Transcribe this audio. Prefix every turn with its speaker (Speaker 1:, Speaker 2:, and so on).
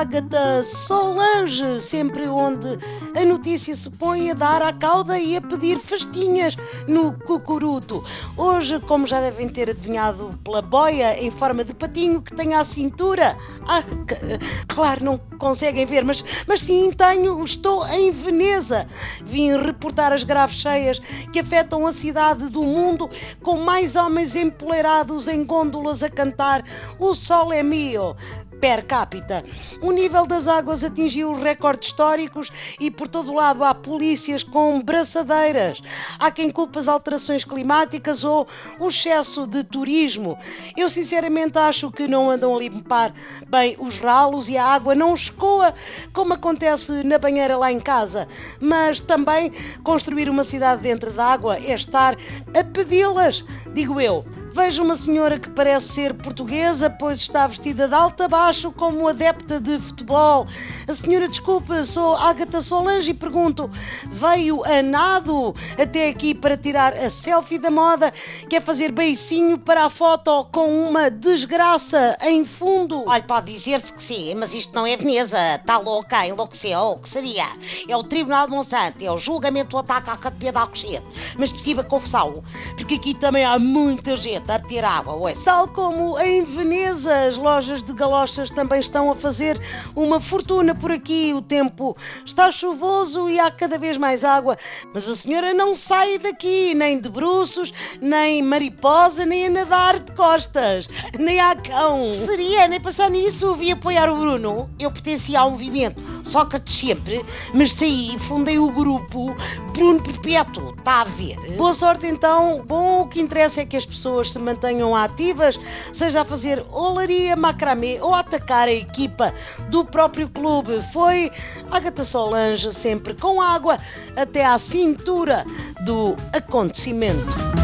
Speaker 1: Ágata Solange, sempre onde a notícia se põe a dar à cauda e a pedir festinhas no cucuruto. Hoje, como já devem ter adivinhado pela boia em forma de patinho que tem à cintura, ah, claro, não conseguem ver, mas, mas sim tenho, estou em Veneza. Vim reportar as graves cheias que afetam a cidade do mundo, com mais homens empoleirados em gôndolas a cantar O Sol é Mio per capita. O nível das águas atingiu recordes históricos e por todo lado há polícias com braçadeiras. Há quem culpe as alterações climáticas ou o excesso de turismo. Eu sinceramente acho que não andam a limpar bem os ralos e a água não escoa como acontece na banheira lá em casa. Mas também construir uma cidade dentro da água é estar a pedi-las, digo eu. Vejo uma senhora que parece ser portuguesa, pois está vestida de alto a baixo como adepta de futebol. A senhora, desculpa, sou Agatha Solange e pergunto: veio a nado até aqui para tirar a selfie da moda? Quer fazer beicinho para a foto com uma desgraça em fundo?
Speaker 2: Olha, pode dizer-se que sim, mas isto não é Veneza. Está louca, enlouqueceu. O que seria? É o Tribunal de Monsanto, é o julgamento do ataque à Academia de Alcochete. Mas precisa confusão, porque aqui também há muita gente a ter água, ué.
Speaker 1: Tal como em Veneza, as lojas de galochas também estão a fazer uma fortuna por aqui. O tempo está chuvoso e há cada vez mais água, mas a senhora não sai daqui, nem de bruços, nem mariposa, nem a nadar de costas, nem a cão.
Speaker 2: Seria, nem pensar nisso, vi apoiar o Bruno. Eu pertencia ao movimento Sócrates sempre, mas saí fundei o grupo Bruno Perpétuo. Está a ver?
Speaker 1: Boa sorte então. Bom, o que interessa é que as pessoas se mantenham ativas, seja a fazer olaria, macramê ou a atacar a equipa do próprio clube. Foi Agatha Solange sempre com água até à cintura do acontecimento.